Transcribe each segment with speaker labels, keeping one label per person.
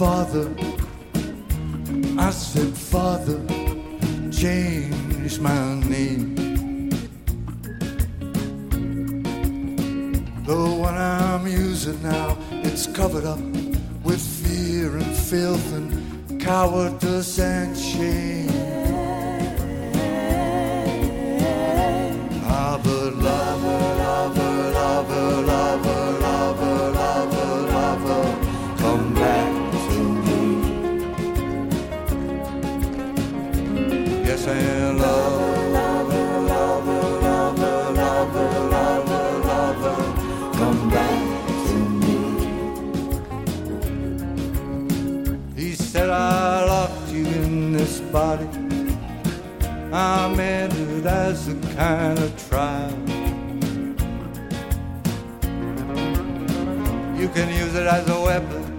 Speaker 1: Father, I said, Father, change my name. The one I'm using now, it's covered up with fear and filth and cowardice and shame. But Yes, lover, lover, lover, lover, lover, come back to me. He said, I locked you in this body. I meant it as a kind of trial. You can use it as a weapon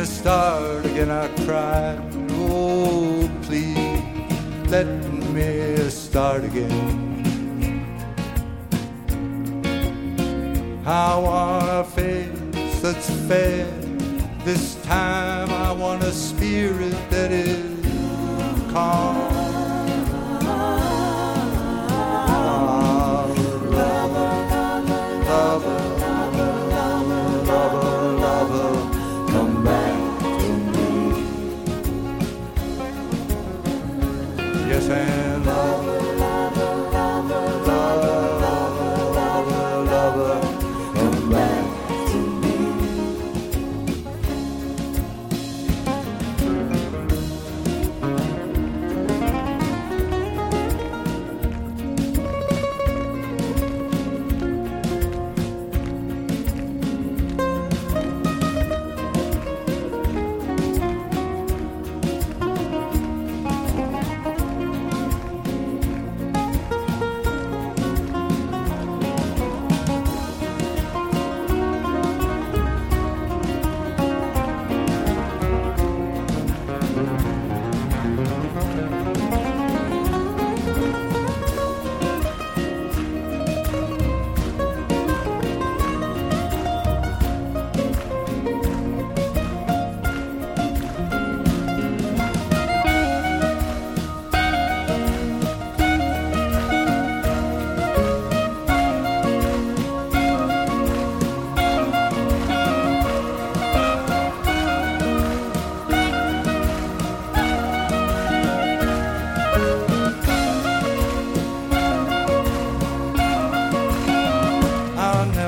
Speaker 1: Me start again, I cry, Oh, please, let me start again. I want a face that's fair. This time I want a spirit that is calm. Lover, lover, lover,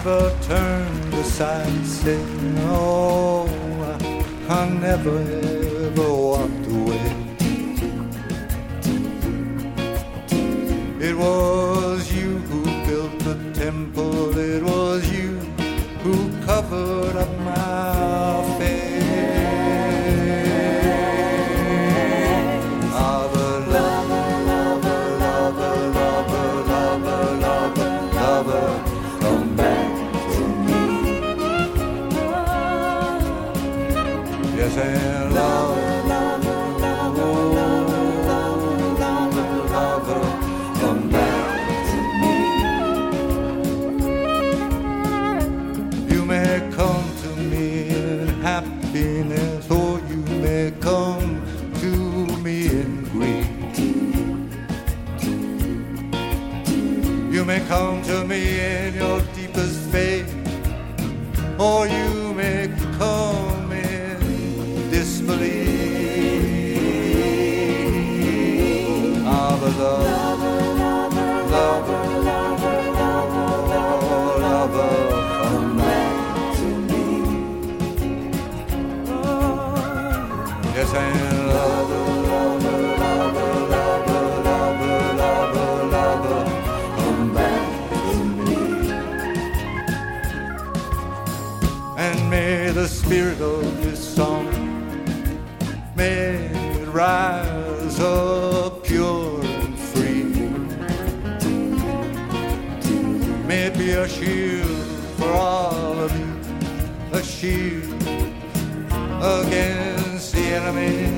Speaker 1: never turned aside, said no. I never may come to me in your deepest faith, or you may come in disbelief. Ah, spirit of this song may it rise up pure and free. May it be a shield for all of you, a shield against the enemy.